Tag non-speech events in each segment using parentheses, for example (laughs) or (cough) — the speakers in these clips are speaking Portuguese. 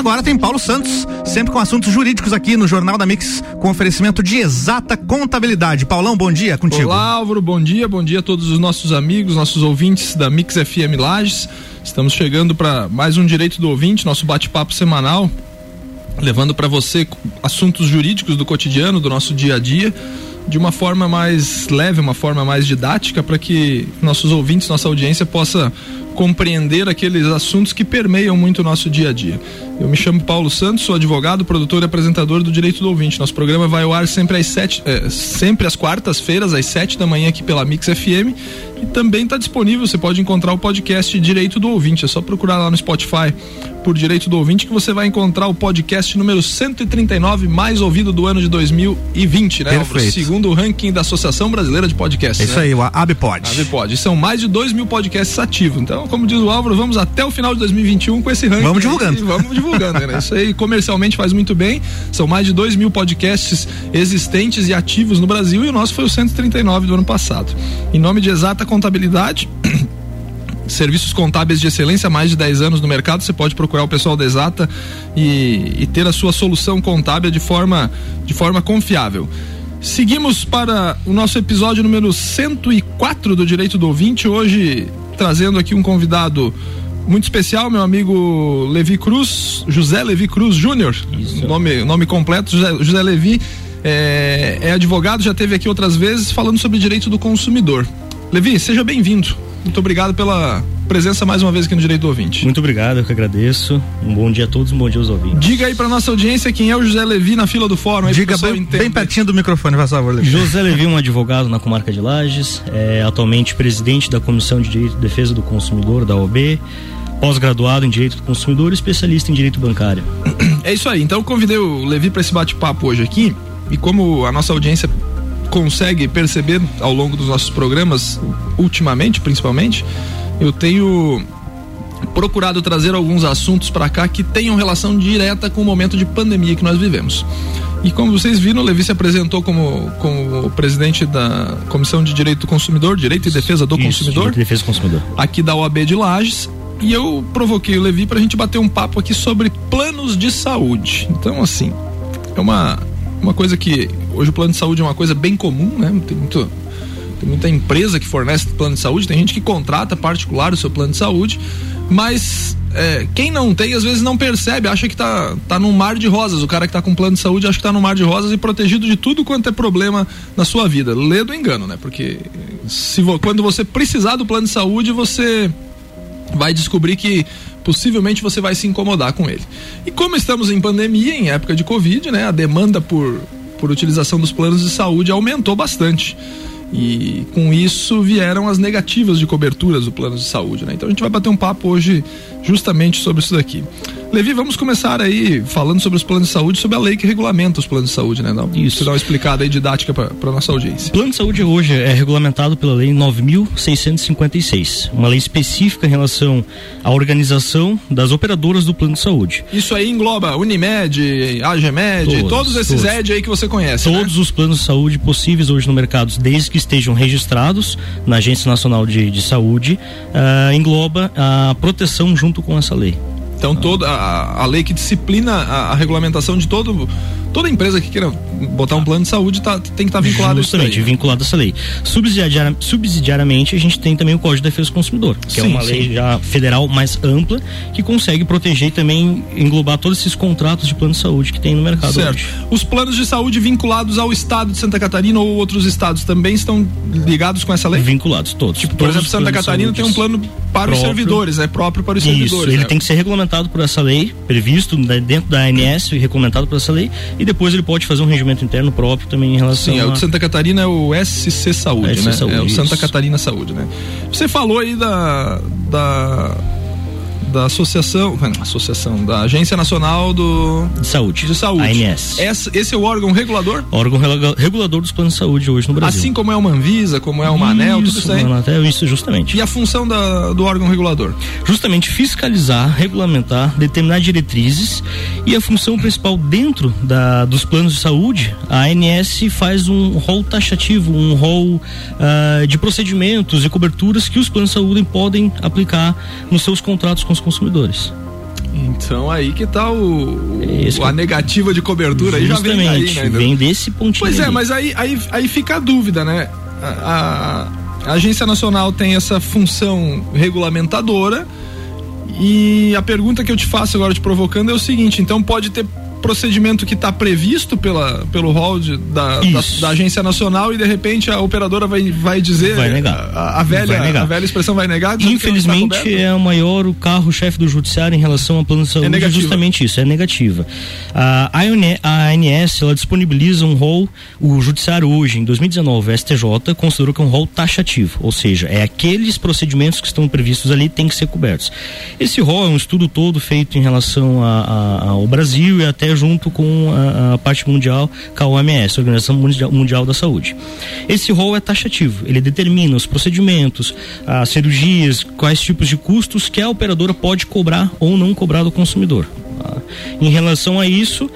agora tem Paulo Santos, sempre com assuntos jurídicos aqui no Jornal da Mix, com oferecimento de exata contabilidade. Paulão, bom dia contigo. Olá, Álvaro, bom dia, bom dia a todos os nossos amigos, nossos ouvintes da Mix FM Lages. Estamos chegando para mais um Direito do Ouvinte, nosso bate-papo semanal, levando para você assuntos jurídicos do cotidiano, do nosso dia a dia de uma forma mais leve, uma forma mais didática, para que nossos ouvintes, nossa audiência possa compreender aqueles assuntos que permeiam muito o nosso dia a dia. Eu me chamo Paulo Santos, sou advogado, produtor e apresentador do Direito do Ouvinte. Nosso programa vai ao ar sempre às sete, é, sempre às quartas-feiras, às sete da manhã aqui pela Mix FM. E também está disponível, você pode encontrar o podcast Direito do Ouvinte. É só procurar lá no Spotify por Direito do Ouvinte que você vai encontrar o podcast número 139 mais ouvido do ano de 2020, né? Perfeito. Segundo o ranking da Associação Brasileira de Podcasts. É isso né? aí, o ABPod. ABPod. São mais de 2 mil podcasts ativos. Então, como diz o Álvaro, vamos até o final de 2021 com esse ranking. Vamos divulgando. vamos divulgando, né? Isso aí comercialmente faz muito bem. São mais de 2 mil podcasts existentes e ativos no Brasil e o nosso foi o 139 do ano passado. Em nome de Exata Contabilidade. (clears throat) Serviços contábeis de excelência mais de 10 anos no mercado. Você pode procurar o pessoal da Exata e, e ter a sua solução contábil de forma, de forma confiável. Seguimos para o nosso episódio número 104 do Direito do Ouvinte. Hoje trazendo aqui um convidado muito especial, meu amigo Levi Cruz, José Levi Cruz Júnior. Nome, nome completo, José, José Levi. É, é advogado, já teve aqui outras vezes falando sobre direito do consumidor. Levi, seja bem-vindo. Muito obrigado pela presença mais uma vez aqui no Direito do Ouvinte. Muito obrigado, eu que agradeço. Um bom dia a todos, um bom dia aos ouvintes. Diga aí para nossa audiência quem é o José Levi na fila do fórum. Aí Diga bem, bem, pertinho do microfone, por favor, Levi. José Levi é um advogado na comarca de Lages, é atualmente presidente da Comissão de Direito e Defesa do Consumidor, da OB, pós-graduado em Direito do Consumidor e especialista em Direito Bancário. É isso aí, então eu convidei o Levi para esse bate-papo hoje aqui e como a nossa audiência consegue perceber ao longo dos nossos programas, ultimamente principalmente, eu tenho procurado trazer alguns assuntos para cá que tenham relação direta com o momento de pandemia que nós vivemos. E como vocês viram, o Levi se apresentou como, como presidente da Comissão de Direito do Consumidor, Direito e Defesa do Isso, Consumidor. Direito e Defesa do Consumidor. Aqui da OAB de Lages. E eu provoquei o Levi para a gente bater um papo aqui sobre planos de saúde. Então, assim, é uma, uma coisa que hoje o plano de saúde é uma coisa bem comum, né? Tem muito tem muita empresa que fornece plano de saúde, tem gente que contrata particular o seu plano de saúde, mas é, quem não tem, às vezes não percebe, acha que tá, tá num mar de rosas. O cara que tá com plano de saúde acha que tá num mar de rosas e protegido de tudo quanto é problema na sua vida. Lê do engano, né? Porque se quando você precisar do plano de saúde, você vai descobrir que possivelmente você vai se incomodar com ele. E como estamos em pandemia, em época de Covid, né? A demanda por, por utilização dos planos de saúde aumentou bastante. E com isso vieram as negativas de coberturas do plano de saúde, né? Então a gente vai bater um papo hoje justamente sobre isso daqui. Levi, vamos começar aí falando sobre os planos de saúde, sobre a lei que regulamenta os planos de saúde, né? Não, Isso. Dá uma explicada aí didática para nossa audiência. O plano de saúde hoje é regulamentado pela Lei 9.656, uma lei específica em relação à organização das operadoras do plano de saúde. Isso aí engloba Unimed, AGMed, todos, todos esses todos. ED aí que você conhece. Todos né? os planos de saúde possíveis hoje no mercado, desde que estejam registrados na Agência Nacional de, de Saúde, uh, engloba a proteção junto com essa lei. Então toda a, a lei que disciplina a, a, regulamentação de todo toda empresa que queira botar um plano de saúde tá, tem que estar tá vinculado Justamente, a isso. Justamente, vinculado a essa lei. Subsidiari subsidiariamente, a gente tem também o Código de Defesa do Consumidor, que sim, é uma sim. lei já federal mais ampla que consegue proteger e também englobar todos esses contratos de plano de saúde que tem no mercado certo. hoje. Os planos de saúde vinculados ao estado de Santa Catarina ou outros estados também estão ligados com essa lei? Vinculados todos. Tipo, por todos exemplo, Santa Catarina tem um plano para próprio. os servidores, é né? próprio para os Isso, servidores. ele né? tem que ser regulamentado por essa lei, previsto dentro da ANS e regulamentado por essa lei, e depois ele pode fazer um regimento interno próprio também em relação Sim, a... o de Santa Catarina é o SC Saúde, SC né? Saúde, é o Santa isso. Catarina Saúde, né? Você falou aí da da da associação, (laughs) associação da Agência Nacional do de Saúde, de Saúde. ANS. Esse, esse é o órgão regulador? Órgão regulador dos planos de saúde hoje no Brasil. Assim como é uma Anvisa, como é uma ANEL, tudo isso aí. Anatel, isso justamente. E a função da, do órgão regulador? Justamente fiscalizar, regulamentar, determinar diretrizes e a função principal dentro da, dos planos de saúde, a ANS faz um rol taxativo, um rol uh, de procedimentos e coberturas que os planos de saúde podem aplicar nos seus contratos com os consumidores. Então aí que tá o, o a negativa de cobertura aí já vem daí, né? Vem desse pontinho. Pois é, mas aí, aí, aí fica a dúvida, né? A, a, a Agência Nacional tem essa função regulamentadora e a pergunta que eu te faço agora te provocando é o seguinte, então pode ter procedimento que está previsto pela, pelo rol de, da, da, da, agência nacional e de repente a operadora vai, vai dizer vai negar. A, a velha, vai negar. a velha expressão vai negar. Infelizmente é o maior o carro-chefe do judiciário em relação ao plano de saúde. É justamente isso, é negativa. A, a ANS ela disponibiliza um rol, o judiciário hoje, em 2019, a STJ, considerou que é um rol taxativo, ou seja, é aqueles procedimentos que estão previstos ali têm que ser cobertos. Esse rol é um estudo todo feito em relação a, a, ao Brasil e até junto com a, a parte mundial, com a OMS, Organização mundial, mundial da Saúde. Esse rol é taxativo, ele determina os procedimentos, as cirurgias, quais tipos de custos que a operadora pode cobrar ou não cobrar do consumidor. Tá? Em relação a isso,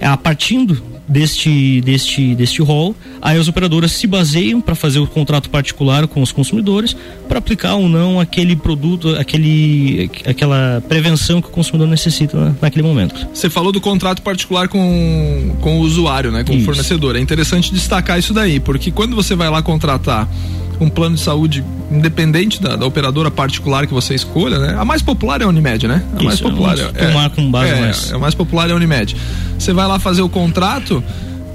a partindo deste, deste, deste rol, aí as operadoras se baseiam para fazer o contrato particular com os consumidores para aplicar ou não aquele produto, aquele, aquela prevenção que o consumidor necessita naquele momento. Você falou do contrato particular com, com o usuário, né, com isso. o fornecedor. É interessante destacar isso daí, porque quando você vai lá contratar um plano de saúde independente da, da, operadora particular que você escolha, né? A mais popular é a Unimed, né? A Isso, mais popular é, é, com base é, mais. é, a mais popular é a Unimed. Você vai lá fazer o contrato,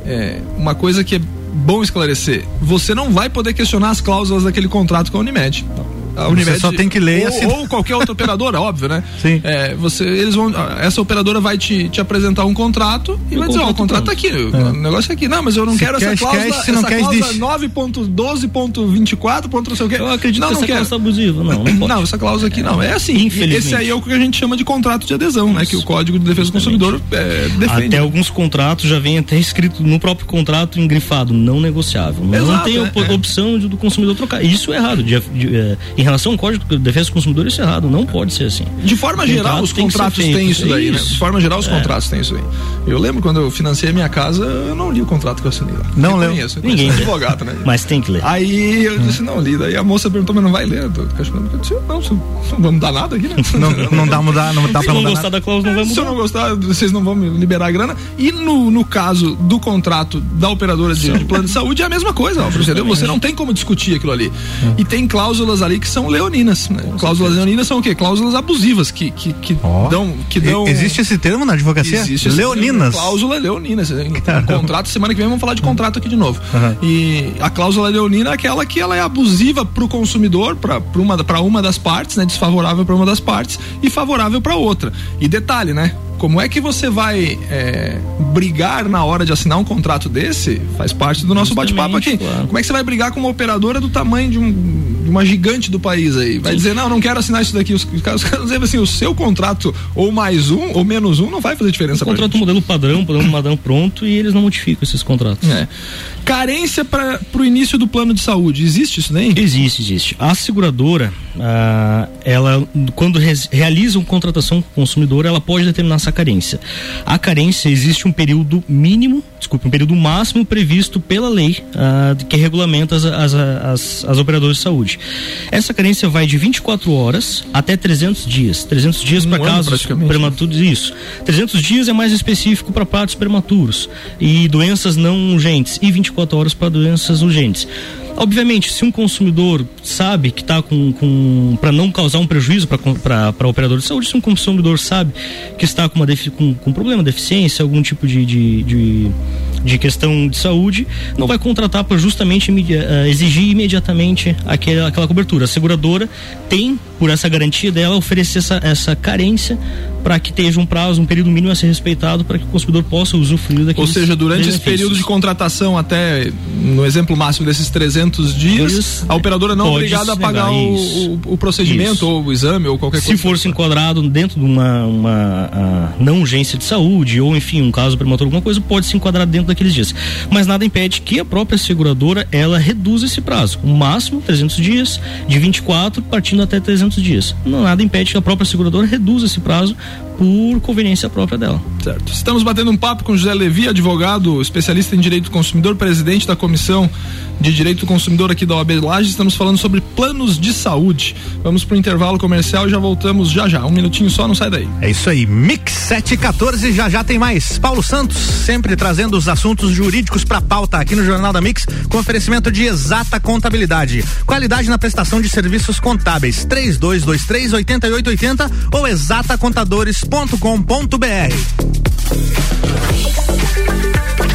é, uma coisa que é bom esclarecer, você não vai poder questionar as cláusulas daquele contrato com a Unimed. A Unimed. Você só tem que ler ou, assim. ou qualquer outra operadora, óbvio, né? Sim. É, você, eles vão, essa operadora vai te, te apresentar um contrato e, vai dizer, ó, oh, o contrato tá aqui, é. o negócio é aqui. Não, mas eu não se quero quer, essa cláusula, não essa cláusula 9.12.24, ponto não sei o quê. Eu acredito não, que não essa cláusula abusiva, não, não. (coughs) Não, essa cláusula aqui não. É assim, esse aí é o que a gente chama de contrato de adesão, né? Que o Código de Defesa do Consumidor é, defende. Até alguns contratos já vem até escrito no próprio contrato engrifado, não negociável. Exato, não tem é, opção do consumidor trocar. Isso é errado. De, de, é, em relação ao Código defesa do consumidor isso é errado, não pode ser assim. De forma geral, os contratos têm isso daí, né? De forma geral, os é. contratos têm isso aí. Eu lembro quando eu financei a minha casa, eu não li o contrato que eu assinei lá. Não leu? Conheço, Ninguém. advogado, né? Mas tem que ler. Aí eu disse, não li. Daí a moça perguntou, mas não vai ler? Eu disse, não, não vamos dar nada aqui, né? (laughs) Não, não dá mudar, não dá pra mudar. Se não gostar da cláusula, não vai mudar. Se eu não gostar, vocês não vão me liberar a grana. E no, no caso do contrato da operadora de, de plano de saúde, é a mesma coisa? Você não tem como discutir aquilo ali. E tem cláusulas ali que são leoninas. Né? Cláusulas leoninas são o quê? Cláusulas abusivas que, que, que oh. dão. Que dão existe esse termo na advocacia? Existe Leoninas. Termo, cláusula leonina. Contrato, semana que vem vamos falar de contrato aqui de novo. Uhum. E a cláusula leonina é aquela que ela é abusiva para o consumidor, para uma, uma das partes, né? Desfavorável para uma das partes e favorável para outra. E detalhe, né? Como é que você vai é, brigar na hora de assinar um contrato desse? Faz parte do nosso bate-papo aqui. Claro. Como é que você vai brigar com uma operadora do tamanho de, um, de uma gigante do país aí? Vai Sim. dizer, não, não quero assinar isso daqui. Os, os caras dizem assim, o seu contrato, ou mais um, ou menos um, não vai fazer diferença. O contrato modelo padrão, padrão padrão pronto, e eles não modificam esses contratos. É. Carência para o início do plano de saúde, existe isso daí? Existe, existe. A seguradora, ah, ela, quando realiza uma contratação com o consumidor, ela pode determinar essa carência. A carência existe um período mínimo, desculpe, um período máximo previsto pela lei uh, que regulamenta as, as, as, as, operadoras de saúde. Essa carência vai de 24 horas até 300 dias. 300 dias um para casos prematuros, isso. 300 dias é mais específico para partos prematuros e doenças não urgentes e 24 horas para doenças urgentes. Obviamente, se um consumidor sabe que está com, com para não causar um prejuízo para o operador de saúde, se um consumidor sabe que está com, uma com, com problema, deficiência, algum tipo de, de, de, de questão de saúde, não vai contratar para justamente uh, exigir imediatamente aquela, aquela cobertura. A seguradora tem, por essa garantia dela, oferecer essa, essa carência para que esteja um prazo, um período mínimo a ser respeitado para que o consumidor possa usufruir daqueles Ou seja, durante esse período de contratação até, no exemplo máximo desses 300 dias, a operadora não é obrigada a pagar o, o, o, procedimento isso. ou o exame ou qualquer Se coisa. Se for se enquadrado dentro de uma, uma não urgência de saúde ou enfim, um caso prematuro, alguma coisa, pode se enquadrar dentro daqueles dias. Mas nada impede que a própria seguradora ela reduza esse prazo. O máximo 300 dias, de 24 partindo até 300 dias. Não nada impede que a própria seguradora reduza esse prazo por conveniência própria dela. Certo. Estamos batendo um papo com José Levi, advogado, especialista em direito do consumidor, presidente da Comissão de Direito do Consumidor aqui da OAB Lages. Estamos falando sobre planos de saúde. Vamos para o intervalo comercial e já voltamos já já. Um minutinho só, não sai daí. É isso aí. Mix 714, já já tem mais. Paulo Santos, sempre trazendo os assuntos jurídicos para pauta aqui no Jornal da Mix, com oferecimento de exata contabilidade. Qualidade na prestação de serviços contábeis. 3223 8880 ou exatacontadores.com.br.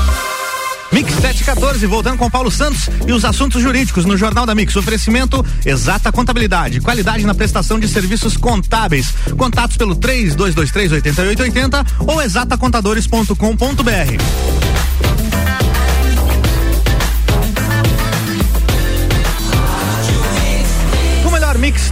Mix 714, voltando com Paulo Santos e os assuntos jurídicos no Jornal da Mix. Oferecimento exata contabilidade, qualidade na prestação de serviços contábeis. Contatos pelo 3223 8880 ou exatacontadores.com.br.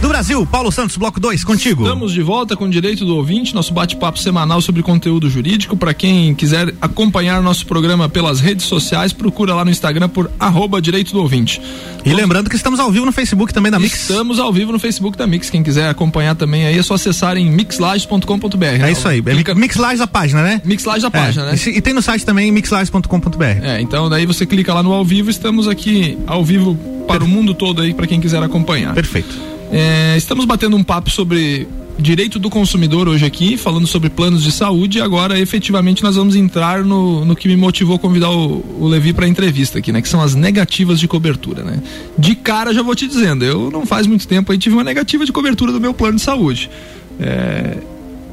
do Brasil. Paulo Santos, bloco 2, contigo. Estamos de volta com o Direito do Ouvinte, nosso bate-papo semanal sobre conteúdo jurídico. Para quem quiser acompanhar nosso programa pelas redes sociais, procura lá no Instagram por arroba Direito do Ouvinte. E lembrando que estamos ao vivo no Facebook também da Mix. Estamos ao vivo no Facebook da Mix. Quem quiser acompanhar também aí é só acessar em mixlages.com.br. Né? É isso aí. É Mixlages a página, né? Mixlages a página, é. né? E, e, tem no site também mixlages.com.br. É, então daí você clica lá no ao vivo, estamos aqui ao vivo para o mundo todo aí para quem quiser acompanhar. Perfeito. É, estamos batendo um papo sobre direito do consumidor hoje aqui, falando sobre planos de saúde. E agora, efetivamente, nós vamos entrar no, no que me motivou a convidar o, o Levi para a entrevista aqui, né? Que são as negativas de cobertura, né? De cara, já vou te dizendo, eu não faz muito tempo aí tive uma negativa de cobertura do meu plano de saúde. É,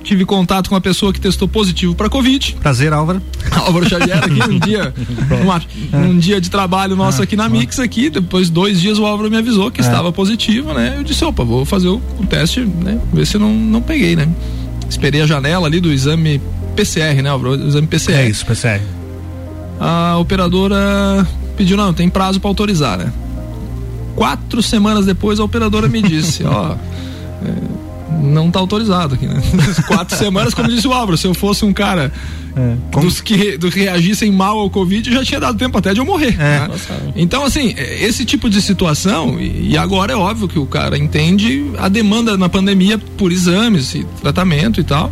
tive contato com uma pessoa que testou positivo para Covid. Prazer, Álvaro. (laughs) Álvaro Xavier aqui um dia, (laughs) uma, um dia de trabalho nosso aqui na Mix aqui, depois dois dias o Álvaro me avisou que é. estava positivo, né? Eu disse, opa, vou fazer o, o teste, né? Ver se não, não peguei, né? Esperei a janela ali do exame PCR, né, Álvaro? O exame PCR. É isso, PCR. A operadora pediu, não, tem prazo para autorizar, né? Quatro semanas depois a operadora me disse, (laughs) ó, é, não está autorizado aqui, né? (laughs) Quatro semanas, como disse o Álvaro, se eu fosse um cara é, dos, que, dos que reagissem mal ao Covid, já tinha dado tempo até de eu morrer. É. Né? Então, assim, esse tipo de situação, e, e, agora é óbvio que o cara entende a demanda na pandemia por exames e tratamento e tal.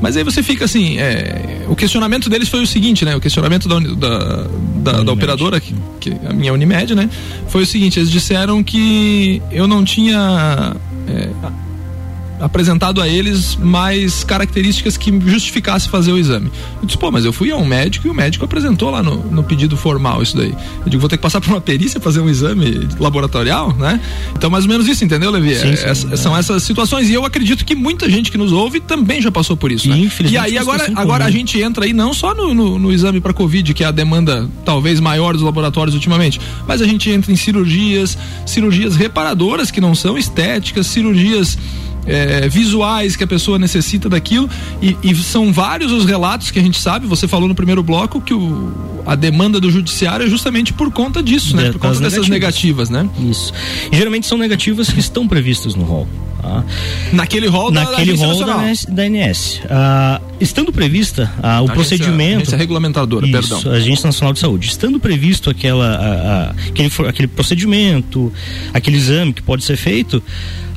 Mas aí você fica assim, é, o questionamento deles foi o seguinte, né? O questionamento da, da, da, da operadora, que, que, a minha Unimed, né? Foi o seguinte, eles disseram que eu não tinha. É, apresentado a eles mais características que justificasse fazer o exame. Eu disse, pô, mas eu fui a um médico e o médico apresentou lá no, no pedido formal isso daí. Eu digo, vou ter que passar por uma perícia fazer um exame laboratorial, né? Então, mais ou menos isso, entendeu, Levi? Sim, sim, é, é. São essas situações. E eu acredito que muita gente que nos ouve também já passou por isso. Né? E aí agora, agora a gente entra aí não só no, no, no exame para Covid, que é a demanda talvez maior dos laboratórios ultimamente, mas a gente entra em cirurgias, cirurgias reparadoras que não são estéticas, cirurgias é, visuais que a pessoa necessita daquilo e, e, são vários os relatos que a gente sabe. Você falou no primeiro bloco que o, a demanda do judiciário é justamente por conta disso, né? Por conta dessas negativas, né? Isso. E geralmente são negativas que estão previstas no rol. Tá? Naquele rol da, Naquele da rol da, da ANS. Ah, estando prevista ah, o agência, procedimento. Agência regulamentadora, isso, perdão. Agência Nacional de Saúde. Estando previsto aquela, a, a, aquele, aquele procedimento, aquele exame que pode ser feito,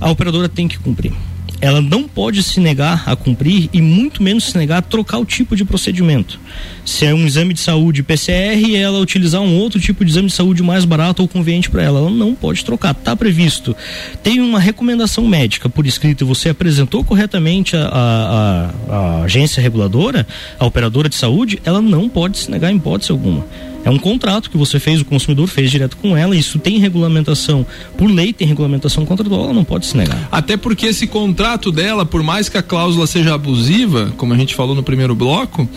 a operadora tem que cumprir ela não pode se negar a cumprir e muito menos se negar a trocar o tipo de procedimento. Se é um exame de saúde PCR, ela utilizar um outro tipo de exame de saúde mais barato ou conveniente para ela, ela não pode trocar. Está previsto. Tem uma recomendação médica por escrito e você apresentou corretamente a, a, a, a agência reguladora, a operadora de saúde, ela não pode se negar em hipótese alguma. É um contrato que você fez, o consumidor fez direto com ela, isso tem regulamentação, por lei tem regulamentação contratual, ela não pode se negar. Até porque esse contrato dela, por mais que a cláusula seja abusiva, como a gente falou no primeiro bloco,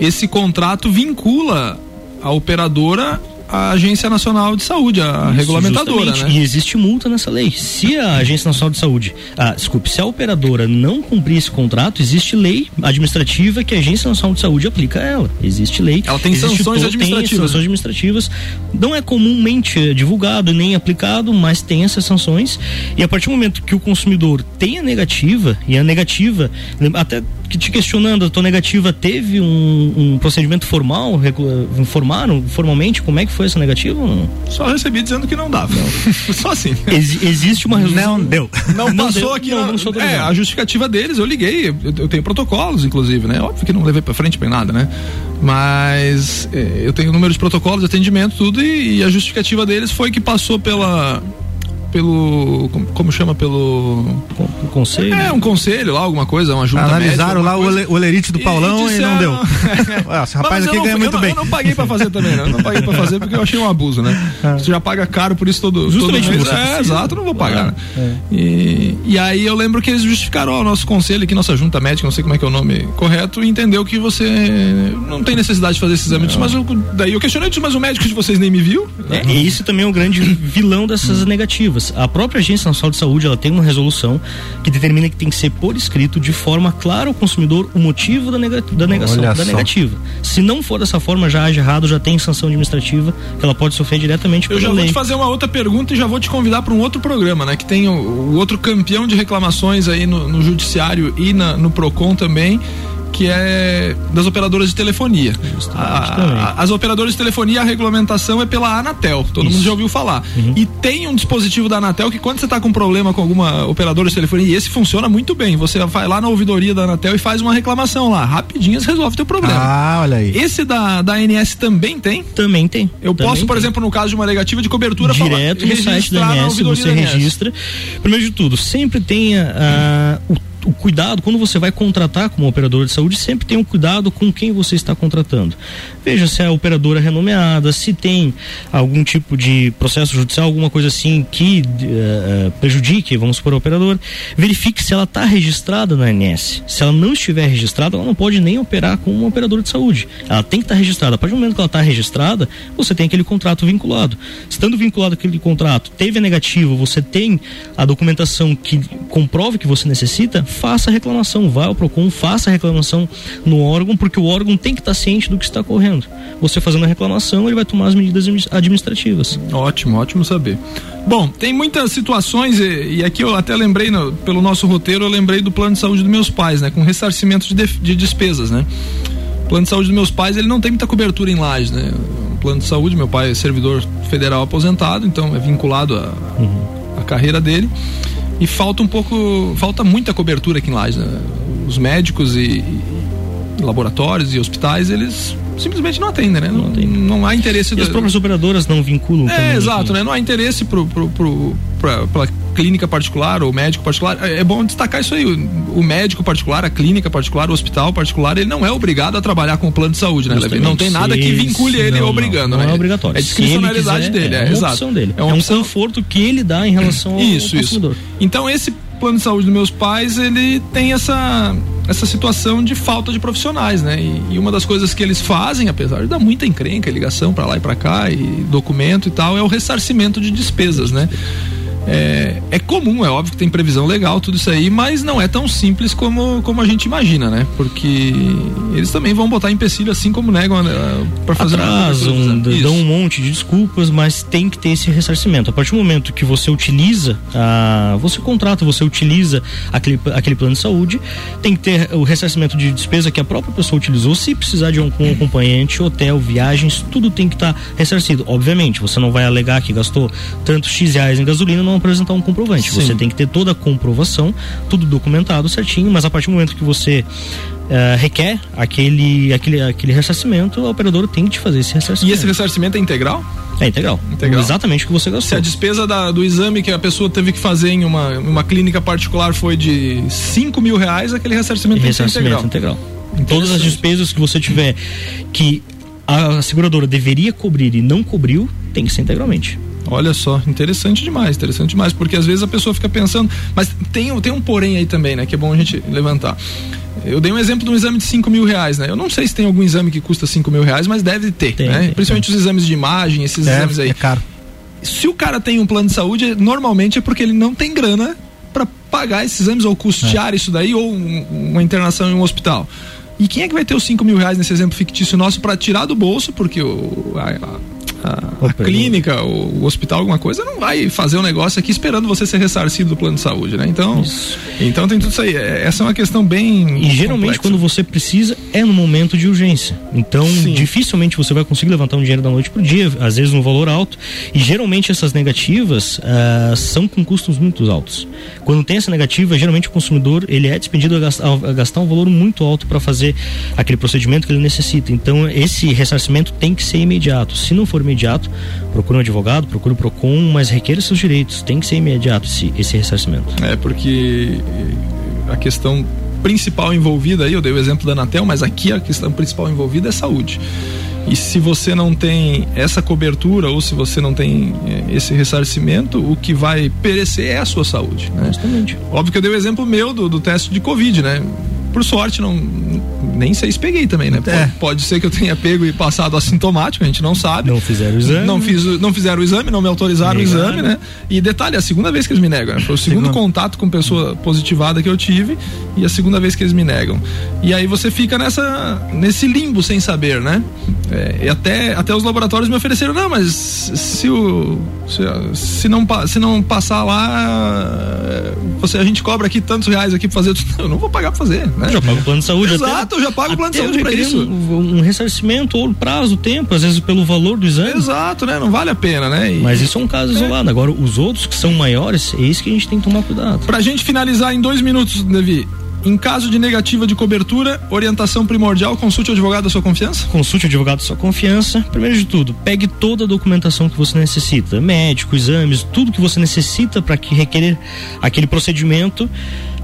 esse contrato vincula a operadora a Agência Nacional de Saúde, a Isso, regulamentadora. Né? E existe multa nessa lei. Se a Agência Nacional de Saúde, ah, desculpe, se a operadora não cumprir esse contrato, existe lei administrativa que a Agência Nacional de Saúde aplica a ela. Existe lei. Ela tem sanções administrativas. Tem sanções administrativas. Não é comumente divulgado nem aplicado, mas tem essas sanções. E a partir do momento que o consumidor tem a negativa, e a negativa, até te questionando, a tua negativa teve um, um procedimento formal? Informaram formalmente como é que foi essa negativa? Só recebi dizendo que não dava. Não. (laughs) Só assim. Ex existe uma resolução. Não deu. Não, não passou deu, aqui. Não, não é, a justificativa deles, eu liguei. Eu, eu, tenho protocolos, inclusive, né? Óbvio que não levei pra frente pra nada, né? Mas é, eu tenho número de protocolos de atendimento, tudo, e, e a justificativa deles foi que passou pela pelo. Como, chama? Pelo. conselho? É, um conselho lá, alguma coisa, uma junta Analisaram médica, lá coisa. o olerite do Paulão e, disseram, e não deu. (laughs) Esse rapaz aqui ganha muito eu bem. Eu não paguei pra fazer também, né? Eu não paguei pra fazer porque eu achei um abuso, né? É. Você já paga caro por isso todo, Justamente todo mês. É, exato, não vou pagar. Né? É. E, e aí eu lembro que eles justificaram, ó, nosso conselho aqui, nossa junta médica, não sei como é que é o nome correto, e entendeu que você não tem necessidade de fazer esse exame. Mas eu, daí eu questionei, mas o médico de vocês nem me viu? É, e isso também é um grande vilão dessas negativas. A própria agência Agência Nacional de Saúde ela tem uma resolução que determina que tem que ser por escrito de forma clara ao consumidor o motivo da, nega, da negação, Olha da só. negativa. Se não for dessa forma, já age errado, já tem sanção administrativa que ela pode sofrer diretamente Eu já lei. vou te fazer uma outra pergunta e já vou te convidar para um outro programa, né? Que tem o, o, outro campeão de reclamações aí no, no judiciário e na, no PROCON também que é das operadoras de telefonia. A, a, as operadoras de telefonia, a regulamentação é pela Anatel, todo Isso. mundo já ouviu falar. Uhum. E tem um dispositivo da Anatel que quando você está com problema com alguma operadora de telefonia, e esse funciona muito bem, você vai lá na ouvidoria da Anatel e faz uma reclamação lá, rapidinho você resolve o teu problema. Ah, olha aí. Esse da, da ANS também tem? Também tem. Eu também posso, por tem. exemplo, no caso de uma negativa de cobertura, direto falar, no site da ANS, você registra. Primeiro de tudo, sempre tenha uh, o o cuidado, quando você vai contratar como operador de saúde, sempre tem um cuidado com quem você está contratando. Veja se a operadora é renomeada, se tem algum tipo de processo judicial, alguma coisa assim que uh, prejudique, vamos supor, a operadora. Verifique se ela está registrada na ANS. Se ela não estiver registrada, ela não pode nem operar como uma operadora de saúde. Ela tem que estar tá registrada. A partir do momento que ela está registrada, você tem aquele contrato vinculado. Estando vinculado aquele contrato, teve a negativa, você tem a documentação que comprove que você necessita, faça a reclamação, vá ao PROCON, faça a reclamação no órgão, porque o órgão tem que estar ciente do que está correndo. Você fazendo a reclamação, ele vai tomar as medidas administrativas. Ótimo, ótimo saber. Bom, tem muitas situações, e, e aqui eu até lembrei, no, pelo nosso roteiro, eu lembrei do plano de saúde dos meus pais, né? Com ressarcimento de, de despesas, né? O plano de saúde dos meus pais, ele não tem muita cobertura em laje, né? O plano de saúde, meu pai é servidor federal aposentado, então é vinculado à uhum. carreira dele e falta um pouco, falta muita cobertura aqui em Lages. Né? Os médicos e, e, laboratórios e hospitais, eles simplesmente não atendem, né? Não, não, não há interesse. E as próprias operadoras não vinculam. É, exato, né? Não há interesse pro, pro, pro, pra, pra clínica particular ou médico particular. É, é bom destacar isso aí. O, o, médico particular, a clínica particular, o hospital particular, ele não é obrigado a trabalhar com o plano de saúde, né? Não tem nada que vincule ele não, obrigando, não, né? Não é obrigatório. É discricionalidade dele, é, é, é exato. Dele. É, é um conforto que ele dá em relação ao isso, consumidor. Isso. Então esse plano de saúde dos meus pais, ele tem essa essa situação de falta de profissionais, né? E, e, uma das coisas que eles fazem, apesar de dar muita encrenca, ligação para lá e para cá e documento e tal, é o ressarcimento de despesas, né? É, é, comum, é óbvio que tem previsão legal, tudo isso aí, mas não é tão simples como, como a gente imagina, né? Porque eles também vão botar empecilho assim como negam né, para fazer Atrasam, dão um monte de desculpas, mas tem que ter esse ressarcimento. A partir do momento que você utiliza, a, você contrata, você utiliza aquele, aquele plano de saúde, tem que ter o ressarcimento de despesa que a própria pessoa utilizou. Se precisar de um, um acompanhante, hotel, viagens, tudo tem que estar tá ressarcido. Obviamente, você não vai alegar que gastou tantos X reais em gasolina, não apresentar um comprovante. Sim. Você tem que ter toda a comprovação, tudo documentado certinho, mas a partir do momento que você Uh, requer aquele, aquele, aquele ressarcimento, a operadora tem que te fazer esse ressarcimento. E esse ressarcimento é integral? É integral. integral. Exatamente o que você gastou. Se a despesa da, do exame que a pessoa teve que fazer em uma, uma clínica particular foi de 5 mil reais, aquele ressarcimento, ressarcimento integral. integral. Todas as despesas que você tiver que a seguradora deveria cobrir e não cobriu, tem que ser integralmente. Olha só, interessante demais, interessante demais, porque às vezes a pessoa fica pensando, mas tem, tem um porém aí também, né, que é bom a gente levantar. Eu dei um exemplo de um exame de 5 mil reais, né? Eu não sei se tem algum exame que custa 5 mil reais, mas deve ter, Tem, né? tem, Principalmente tem. os exames de imagem, esses É, exames aí. é caro. Se o cara tem um plano de saúde, normalmente é porque ele não tem grana para pagar esses exames ou É. custear isso daí ou um- uma internação em um hospital. E quem é que vai ter os 5 mil reais nesse exemplo fictício nosso para tirar do bolso? Porque o, a, a- a- clínica, o, o hospital, alguma coisa, não vai fazer um negócio aqui esperando você ser ressarcido do plano de saúde, né? Então, então tem tudo isso aí. É- Essa é uma questão bem. E geralmente complexa. quando você precisa é no momento de urgência. Então Sim. dificilmente você vai conseguir levantar um dinheiro da noite pro dia, às vezes um valor alto. E geralmente essas negativas ah, são com custos muito altos. Quando tem essa negativa, geralmente o consumidor ele é despedido a gastar, a gastar um valor muito alto para fazer aquele procedimento que ele necessita. Então esse ressarcimento tem que ser imediato. Se não for imediato, procure um advogado, procure o Procon, mas requeira seus direitos. Tem que ser imediato esse, esse ressarcimento. É, porque a questão principal envolvida aí, eu dei o exemplo da Anatel, mas aqui a questão principal envolvida é saúde. E se você não tem essa cobertura ou se você não tem eh, esse ressarcimento, o que vai perecer é a sua saúde. Né? Justamente. Óbvio que eu dei o exemplo meu do, do teste de Covid, né? Por sorte, não, nem sei se peguei também, né? Pode, É. pode ser que eu tenha pego e passado assintomático, a gente não sabe. Não fizeram o exame. Não, fiz, não fizeram o exame, não me autorizaram Negaram. o exame, né? E detalhe, é a segunda vez que eles me negam. né? Foi o segundo Segunda. contato com pessoa positivada que eu tive e a segunda vez que eles me negam. E aí você fica nessa, nesse limbo sem saber, né? É, e até, até os laboratórios me ofereceram, não, mas se o. Se, se não, se não passar lá, você, a gente cobra aqui tantos reais aqui pra fazer. Eu não vou pagar pra fazer, né? Já paga o plano de saúde. Exato, eu já pago o plano de até saúde requerer isso. Um, um ressarcimento ou prazo, tempo, às vezes pelo valor do exame. Exato, né? Não vale a pena, né? E- Mas isso é um caso isolado. Agora, os outros que são maiores, é isso que a gente tem que tomar cuidado. Pra gente finalizar em dois minutos, Davi. Em caso de negativa de cobertura, orientação primordial, consulte o advogado da sua confiança? Consulte o advogado de sua confiança. Primeiro de tudo, pegue toda a documentação que você necessita, médico, exames, tudo que você necessita para que requerer aquele procedimento.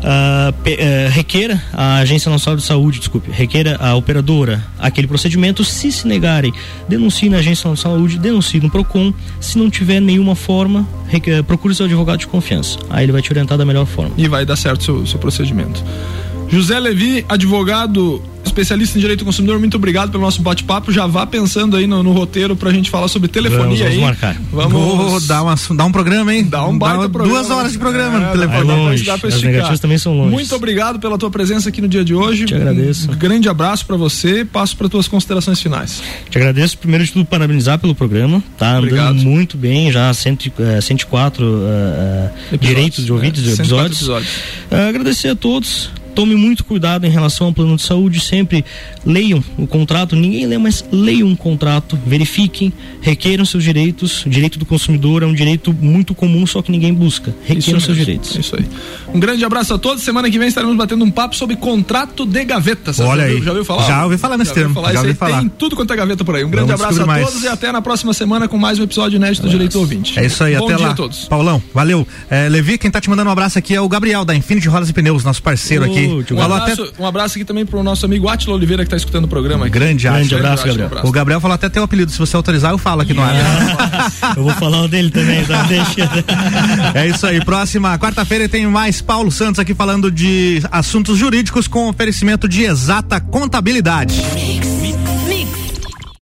Ah, pe- eh, requeira a Agência Nacional de Saúde, desculpe, requeira a operadora aquele procedimento. Se se negarem, denuncie na Agência Nacional de Saúde, denuncie no PROCON. Se não tiver nenhuma forma, reque- eh, procure seu advogado de confiança. Aí ele vai te orientar da melhor forma. E vai dar certo o seu, seu procedimento. José Levi, advogado, especialista em direito do consumidor, muito obrigado pelo nosso bate-papo. Já vá pensando aí no, no roteiro pra gente falar sobre telefonia Vamos, vamos aí. marcar. Vamos dá, uma, dá um programa, hein? Dá um baita programa. Duas horas de programa no É, telefone. É dá pra- longe, dá pra as negativas também são longe. Muito obrigado pela tua presença aqui no dia de hoje. Te agradeço. Um grande abraço pra você. Passo para tuas considerações finais. Te agradeço, primeiro de tudo, parabenizar pelo programa. Tá andando Obrigado. muito bem, já cento, eh, 104 eh, eh, direitos de ouvidos né? de 104 episódios. episódios. Eh, agradecer a todos. Tome muito cuidado em relação ao plano de saúde. Sempre leiam o contrato. Ninguém lê, mas leiam um contrato. Verifiquem, requeiram seus direitos. O direito do consumidor é um direito muito comum, só que ninguém busca. Requeiram seus direitos. Isso aí. Um grande abraço a todos. Semana que vem estaremos batendo um papo sobre contrato de gaveta. Você Olha já, aí. já ouviu falar? Já ouvi falar nesse ouviu termo, falar? já Isso ouvi aí falar. Tem tudo quanto é gaveta por aí. Um grande Vamos abraço a descobrir todos mais. e até na próxima semana com mais um episódio inédito do Direito Ouvinte. É isso aí, Bom até dia lá. a todos. Paulão, valeu. É, Levi, quem tá te mandando um abraço aqui é o Gabriel, da Infinity Rodas e Pneus, nosso parceiro Ô, aqui. Um abraço, até. um abraço aqui também pro nosso amigo Atila Oliveira que está escutando o programa. Aqui. Grande, Grande acho. abraço, Um Gabriel. abraço. O Gabriel falou até teu apelido, se você autorizar, eu falo aqui no ar. (laughs) Eu vou falar o dele também, tá? Deixa. (laughs) É isso aí. Próxima quarta-feira tem mais Paulo Santos aqui falando de assuntos jurídicos com oferecimento de exata contabilidade. Mix.